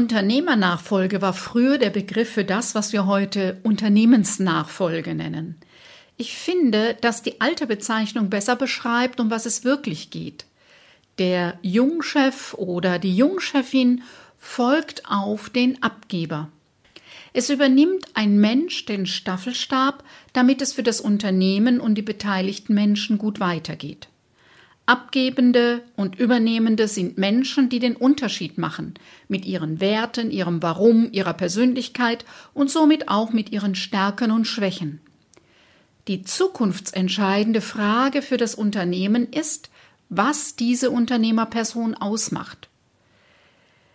Unternehmernachfolge war früher der Begriff für das, was wir heute Unternehmensnachfolge nennen. Ich finde, dass die alte Bezeichnung besser beschreibt, um was es wirklich geht. Der Jungchef oder die Jungchefin folgt auf den Abgeber. Es übernimmt ein Mensch den Staffelstab, damit es für das Unternehmen und die beteiligten Menschen gut weitergeht. Abgebende und Übernehmende sind Menschen, die den Unterschied machen, mit ihren Werten, ihrem Warum, ihrer Persönlichkeit und somit auch mit ihren Stärken und Schwächen. Die zukunftsentscheidende Frage für das Unternehmen ist, was diese Unternehmerperson ausmacht.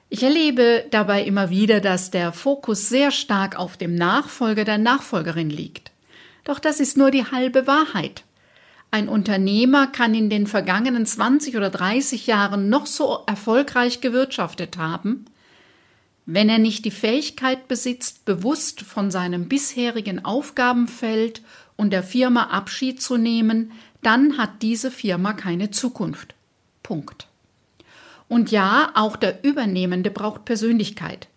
Ich erlebe dabei immer wieder, dass der Fokus sehr stark auf dem Nachfolger der Nachfolgerin liegt. Doch das ist nur die halbe Wahrheit. Ein Unternehmer kann in den vergangenen 20 oder 30 Jahren noch so erfolgreich gewirtschaftet haben, wenn er nicht die Fähigkeit besitzt, bewusst von seinem bisherigen Aufgabenfeld und der Firma Abschied zu nehmen, dann hat diese Firma keine Zukunft. Punkt. Und ja, auch der Übernehmende braucht Persönlichkeit,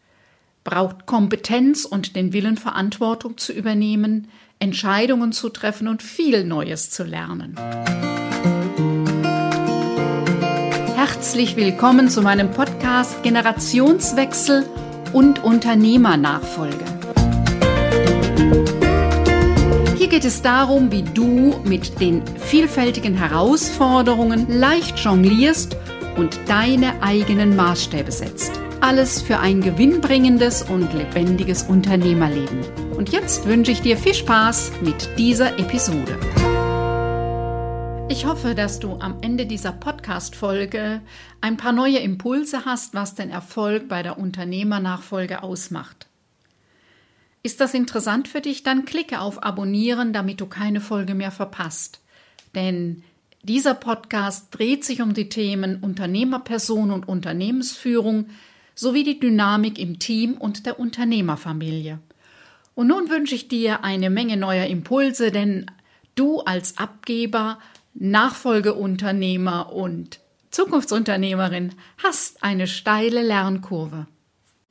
braucht Kompetenz und den Willen, Verantwortung zu übernehmen, Entscheidungen zu treffen und viel Neues zu lernen. Herzlich willkommen zu meinem Podcast Generationswechsel und Unternehmernachfolge. Hier geht es darum, wie du mit den vielfältigen Herausforderungen leicht jonglierst und deine eigenen Maßstäbe setzt. Alles für ein gewinnbringendes und lebendiges Unternehmerleben. Und jetzt wünsche ich dir viel Spaß mit dieser Episode. Ich hoffe, dass du am Ende dieser Podcast-Folge ein paar neue Impulse hast, was den Erfolg bei der Unternehmernachfolge ausmacht. Ist das interessant für dich? Dann klicke auf Abonnieren, damit du keine Folge mehr verpasst. Denn dieser Podcast dreht sich um die Themen Unternehmerperson und Unternehmensführung, sowie die Dynamik im Team und der Unternehmerfamilie. Und nun wünsche ich dir eine Menge neuer Impulse, denn du als Abgeber, Nachfolgeunternehmer und Zukunftsunternehmerin hast eine steile Lernkurve.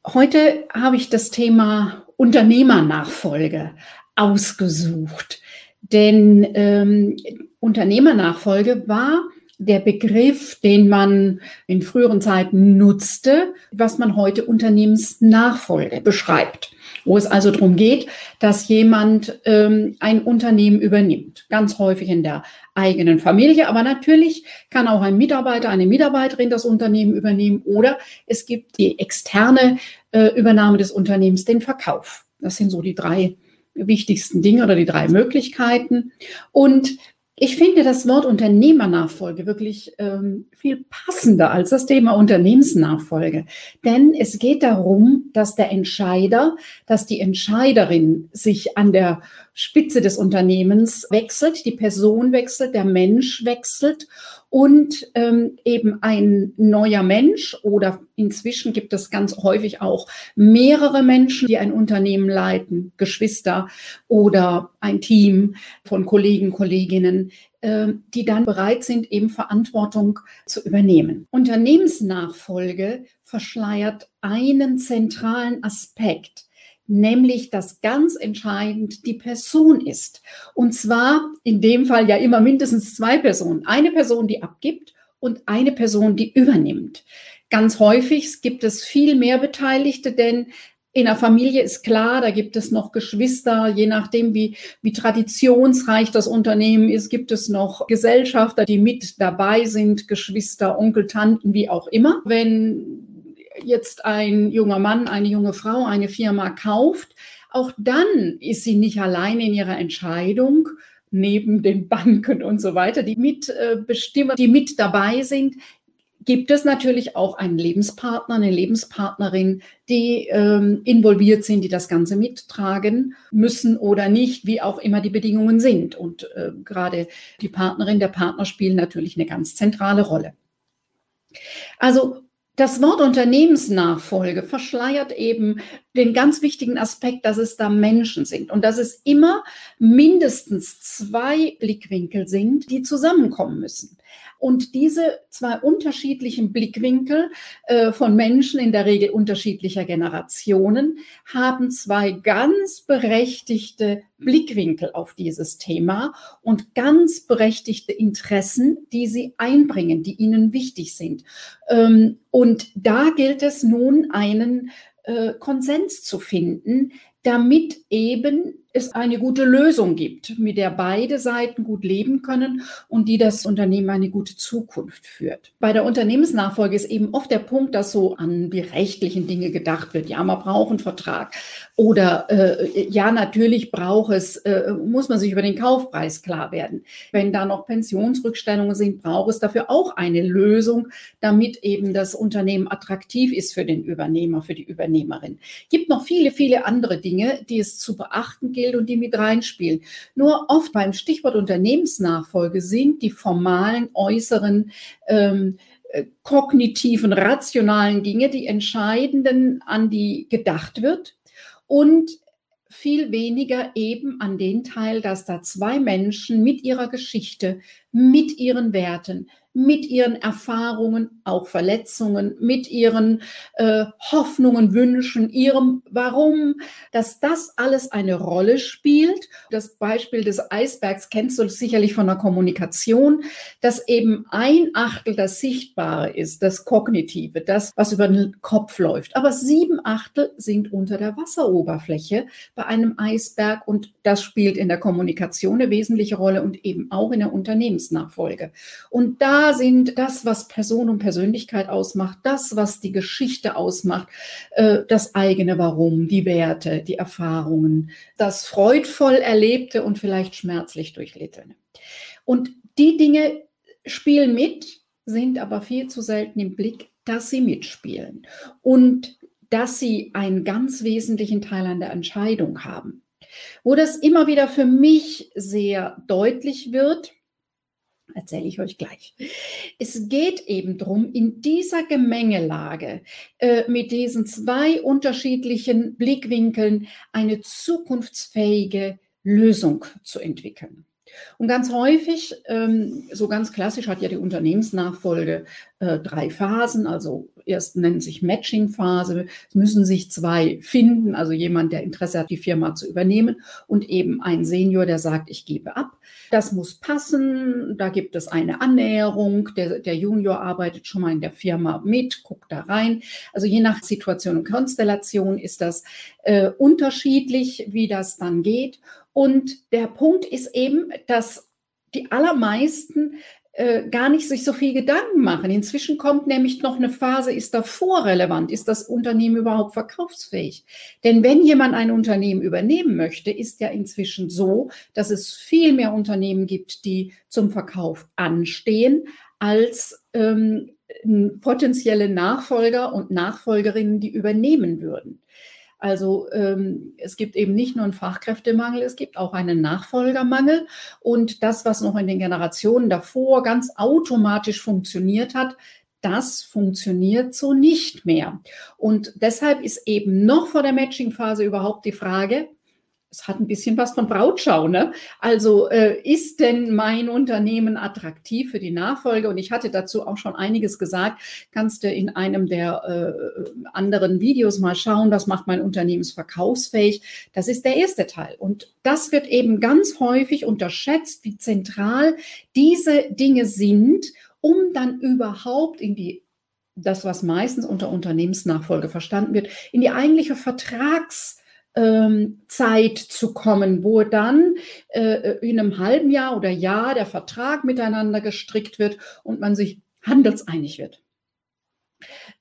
Heute habe ich das Thema Unternehmernachfolge ausgesucht, denn ähm, Unternehmernachfolge war der Begriff, den man in früheren Zeiten nutzte, was man heute Unternehmensnachfolge beschreibt, wo es also darum geht, dass jemand ähm, ein Unternehmen übernimmt, ganz häufig in der eigenen Familie, aber natürlich kann auch ein Mitarbeiter, eine Mitarbeiterin das Unternehmen übernehmen oder es gibt die externe äh, Übernahme des Unternehmens, den Verkauf. Das sind so die drei wichtigsten Dinge oder die drei Möglichkeiten. Und ich finde das Wort Unternehmernachfolge wirklich ähm, viel passender als das Thema Unternehmensnachfolge. Denn es geht darum, dass der Entscheider, dass die Entscheiderin sich an der Spitze des Unternehmens wechselt, die Person wechselt, der Mensch wechselt und ähm, eben ein neuer Mensch oder inzwischen gibt es ganz häufig auch mehrere Menschen, die ein Unternehmen leiten, Geschwister oder ein Team von Kollegen, Kolleginnen, äh, die dann bereit sind, eben Verantwortung zu übernehmen. Unternehmensnachfolge verschleiert einen zentralen Aspekt nämlich dass ganz entscheidend die Person ist. Und zwar in dem Fall ja immer mindestens zwei Personen. Eine Person, die abgibt und eine Person, die übernimmt. Ganz häufig gibt es viel mehr Beteiligte, denn in der Familie ist klar, da gibt es noch Geschwister, je nachdem, wie, wie traditionsreich das Unternehmen ist, gibt es noch Gesellschafter, die mit dabei sind, Geschwister, Onkel, Tanten, wie auch immer. Wenn jetzt ein junger Mann, eine junge Frau eine Firma kauft, auch dann ist sie nicht allein in ihrer Entscheidung, neben den Banken und so weiter, die mitbestimmen, die mit dabei sind, gibt es natürlich auch einen Lebenspartner, eine Lebenspartnerin, die ähm, involviert sind, die das Ganze mittragen müssen oder nicht, wie auch immer die Bedingungen sind. Und äh, gerade die Partnerin, der Partner spielen natürlich eine ganz zentrale Rolle. Also das Wort Unternehmensnachfolge verschleiert eben den ganz wichtigen Aspekt, dass es da Menschen sind und dass es immer mindestens zwei Blickwinkel sind, die zusammenkommen müssen. Und diese zwei unterschiedlichen Blickwinkel äh, von Menschen, in der Regel unterschiedlicher Generationen, haben zwei ganz berechtigte Blickwinkel auf dieses Thema und ganz berechtigte Interessen, die sie einbringen, die ihnen wichtig sind. Ähm, und da gilt es nun, einen Konsens zu finden, damit eben es eine gute Lösung gibt, mit der beide Seiten gut leben können und die das Unternehmen eine gute Zukunft führt. Bei der Unternehmensnachfolge ist eben oft der Punkt, dass so an die rechtlichen Dinge gedacht wird. Ja, man braucht einen Vertrag. Oder äh, ja, natürlich braucht es, äh, muss man sich über den Kaufpreis klar werden. Wenn da noch Pensionsrückstellungen sind, braucht es dafür auch eine Lösung, damit eben das Unternehmen attraktiv ist für den Übernehmer, für die Übernehmerin. Gibt noch viele, viele andere Dinge, die es zu beachten gilt und die mit reinspielen. Nur oft beim Stichwort Unternehmensnachfolge sind die formalen, äußeren, ähm, äh, kognitiven, rationalen Dinge die entscheidenden, an die gedacht wird und viel weniger eben an den Teil, dass da zwei Menschen mit ihrer Geschichte, mit ihren Werten, mit ihren Erfahrungen, auch Verletzungen, mit ihren äh, Hoffnungen, Wünschen, ihrem Warum, dass das alles eine Rolle spielt. Das Beispiel des Eisbergs kennst du sicherlich von der Kommunikation, dass eben ein Achtel das Sichtbare ist, das Kognitive, das, was über den Kopf läuft. Aber sieben Achtel sind unter der Wasseroberfläche bei einem Eisberg und das spielt in der Kommunikation eine wesentliche Rolle und eben auch in der Unternehmensnachfolge. Und da sind das, was Person und Persönlichkeit ausmacht, das, was die Geschichte ausmacht, äh, das eigene Warum, die Werte, die Erfahrungen, das freudvoll Erlebte und vielleicht schmerzlich Durchlittene. Und die Dinge spielen mit, sind aber viel zu selten im Blick, dass sie mitspielen und dass sie einen ganz wesentlichen Teil an der Entscheidung haben. Wo das immer wieder für mich sehr deutlich wird, erzähle ich euch gleich. Es geht eben darum, in dieser Gemengelage äh, mit diesen zwei unterschiedlichen Blickwinkeln eine zukunftsfähige Lösung zu entwickeln. Und ganz häufig, ähm, so ganz klassisch hat ja die Unternehmensnachfolge äh, drei Phasen. Also erst nennt sich Matching-Phase. Es müssen sich zwei finden, also jemand, der Interesse hat, die Firma zu übernehmen und eben ein Senior, der sagt, ich gebe ab. Das muss passen. Da gibt es eine Annäherung. Der, der Junior arbeitet schon mal in der Firma mit, guckt da rein. Also je nach Situation und Konstellation ist das äh, unterschiedlich, wie das dann geht. Und der Punkt ist eben, dass die allermeisten äh, gar nicht sich so viel Gedanken machen. Inzwischen kommt nämlich noch eine Phase, ist davor relevant, ist das Unternehmen überhaupt verkaufsfähig? Denn wenn jemand ein Unternehmen übernehmen möchte, ist ja inzwischen so, dass es viel mehr Unternehmen gibt, die zum Verkauf anstehen, als ähm, potenzielle Nachfolger und Nachfolgerinnen, die übernehmen würden. Also ähm, es gibt eben nicht nur einen Fachkräftemangel, es gibt auch einen Nachfolgermangel. Und das, was noch in den Generationen davor ganz automatisch funktioniert hat, das funktioniert so nicht mehr. Und deshalb ist eben noch vor der Matching-Phase überhaupt die Frage, es hat ein bisschen was von Brautschau. Ne? Also äh, ist denn mein Unternehmen attraktiv für die Nachfolge? Und ich hatte dazu auch schon einiges gesagt. Kannst du in einem der äh, anderen Videos mal schauen, was macht mein Unternehmen verkaufsfähig? Das ist der erste Teil. Und das wird eben ganz häufig unterschätzt, wie zentral diese Dinge sind, um dann überhaupt in die das, was meistens unter Unternehmensnachfolge verstanden wird, in die eigentliche Vertrags- Zeit zu kommen, wo dann äh, in einem halben Jahr oder Jahr der Vertrag miteinander gestrickt wird und man sich handelseinig wird.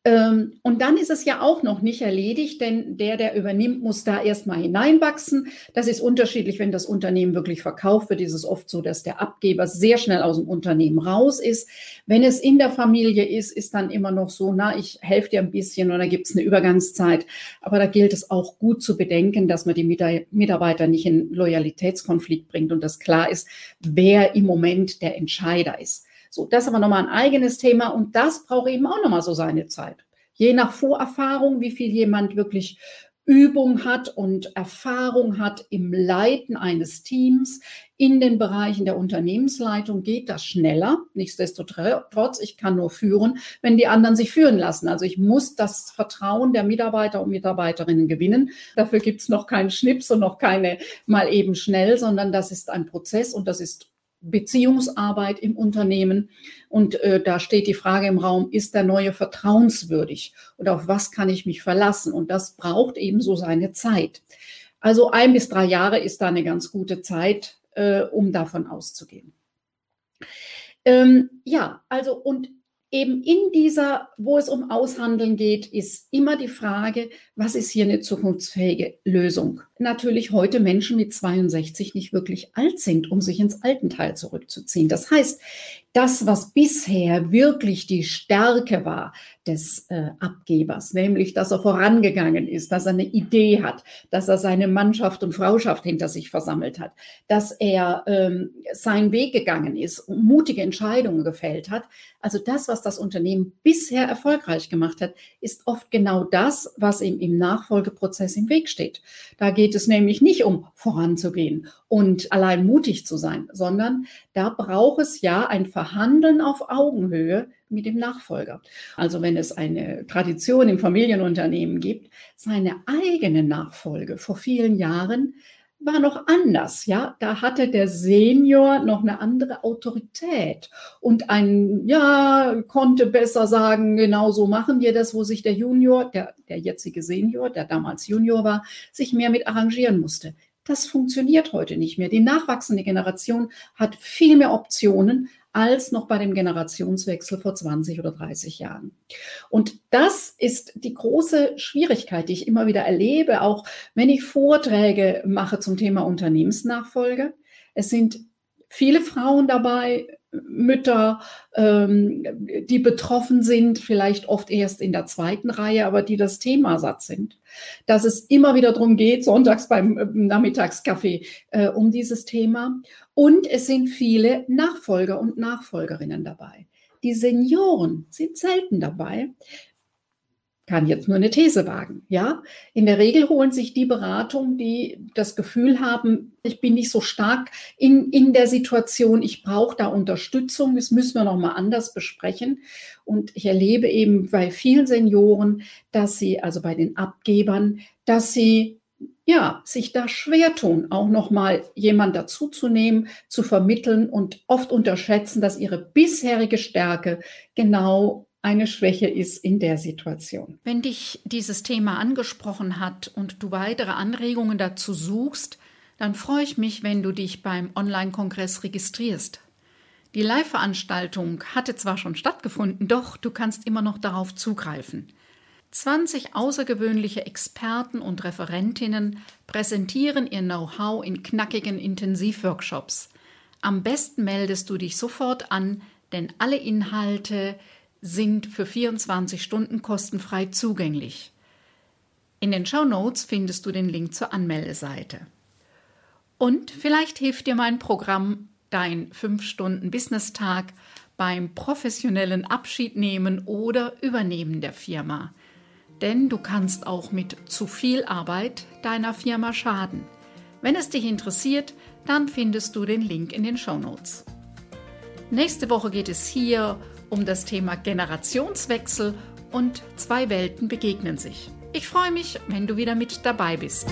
Ähm, und dann ist es ja auch noch nicht erledigt, denn der, der übernimmt, muss da erstmal hineinwachsen. Das ist unterschiedlich, wenn das Unternehmen wirklich verkauft wird, ist es oft so, dass der Abgeber sehr schnell aus dem Unternehmen raus ist. Wenn es in der Familie ist, ist dann immer noch so, na, ich helfe dir ein bisschen oder gibt es eine Übergangszeit. Aber da gilt es auch gut zu bedenken, dass man die Mitarbeiter nicht in Loyalitätskonflikt bringt und dass klar ist, wer im Moment der Entscheider ist. So, das ist aber nochmal ein eigenes Thema und das braucht eben auch nochmal so seine Zeit. Je nach Vorerfahrung, wie viel jemand wirklich Übung hat und Erfahrung hat im Leiten eines Teams. In den Bereichen der Unternehmensleitung geht das schneller. Nichtsdestotrotz, ich kann nur führen, wenn die anderen sich führen lassen. Also ich muss das Vertrauen der Mitarbeiter und Mitarbeiterinnen gewinnen. Dafür gibt es noch keinen Schnips und noch keine mal eben schnell, sondern das ist ein Prozess und das ist Beziehungsarbeit im Unternehmen. Und äh, da steht die Frage im Raum, ist der neue vertrauenswürdig und auf was kann ich mich verlassen? Und das braucht eben so seine Zeit. Also ein bis drei Jahre ist da eine ganz gute Zeit, äh, um davon auszugehen. Ähm, ja, also und eben in dieser, wo es um Aushandeln geht, ist immer die Frage, was ist hier eine zukunftsfähige Lösung? Natürlich heute Menschen mit 62 nicht wirklich alt sind, um sich ins Altenteil zurückzuziehen. Das heißt, das, was bisher wirklich die Stärke war des äh, Abgebers, nämlich, dass er vorangegangen ist, dass er eine Idee hat, dass er seine Mannschaft und Frauschaft hinter sich versammelt hat, dass er ähm, seinen Weg gegangen ist mutige Entscheidungen gefällt hat. Also das, was das Unternehmen bisher erfolgreich gemacht hat, ist oft genau das, was ihm im Nachfolgeprozess im Weg steht. Da geht es nämlich nicht um voranzugehen und allein mutig zu sein, sondern da braucht es ja ein Verhandeln auf Augenhöhe mit dem Nachfolger. Also wenn es eine Tradition im Familienunternehmen gibt, seine eigene Nachfolge vor vielen Jahren war noch anders, ja. Da hatte der Senior noch eine andere Autorität und ein, ja, konnte besser sagen, genau so machen wir das, wo sich der Junior, der, der jetzige Senior, der damals Junior war, sich mehr mit arrangieren musste. Das funktioniert heute nicht mehr. Die nachwachsende Generation hat viel mehr Optionen als noch bei dem Generationswechsel vor 20 oder 30 Jahren. Und das ist die große Schwierigkeit, die ich immer wieder erlebe, auch wenn ich Vorträge mache zum Thema Unternehmensnachfolge. Es sind viele Frauen dabei, Mütter, ähm, die betroffen sind, vielleicht oft erst in der zweiten Reihe, aber die das Thema satt sind. Dass es immer wieder darum geht, sonntags beim äh, Nachmittagskaffee, äh, um dieses Thema. Und es sind viele Nachfolger und Nachfolgerinnen dabei. Die Senioren sind selten dabei, kann jetzt nur eine These wagen, ja. In der Regel holen sich die Beratung, die das Gefühl haben, ich bin nicht so stark in, in der Situation, ich brauche da Unterstützung, das müssen wir nochmal anders besprechen. Und ich erlebe eben bei vielen Senioren, dass sie, also bei den Abgebern, dass sie ja, sich da schwer tun, auch nochmal jemand dazuzunehmen, zu vermitteln und oft unterschätzen, dass ihre bisherige Stärke genau eine Schwäche ist in der Situation. Wenn dich dieses Thema angesprochen hat und du weitere Anregungen dazu suchst, dann freue ich mich, wenn du dich beim Online-Kongress registrierst. Die Live-Veranstaltung hatte zwar schon stattgefunden, doch du kannst immer noch darauf zugreifen. 20 außergewöhnliche Experten und Referentinnen präsentieren ihr Know-how in knackigen Intensivworkshops. Am besten meldest du dich sofort an, denn alle Inhalte sind für 24 Stunden kostenfrei zugänglich. In den Show Notes findest du den Link zur Anmeldeseite. Und vielleicht hilft dir mein Programm Dein 5-Stunden-Business-Tag beim professionellen Abschied nehmen oder Übernehmen der Firma. Denn du kannst auch mit zu viel Arbeit deiner Firma schaden. Wenn es dich interessiert, dann findest du den Link in den Show Notes. Nächste Woche geht es hier um um das Thema Generationswechsel und zwei Welten begegnen sich. Ich freue mich, wenn du wieder mit dabei bist.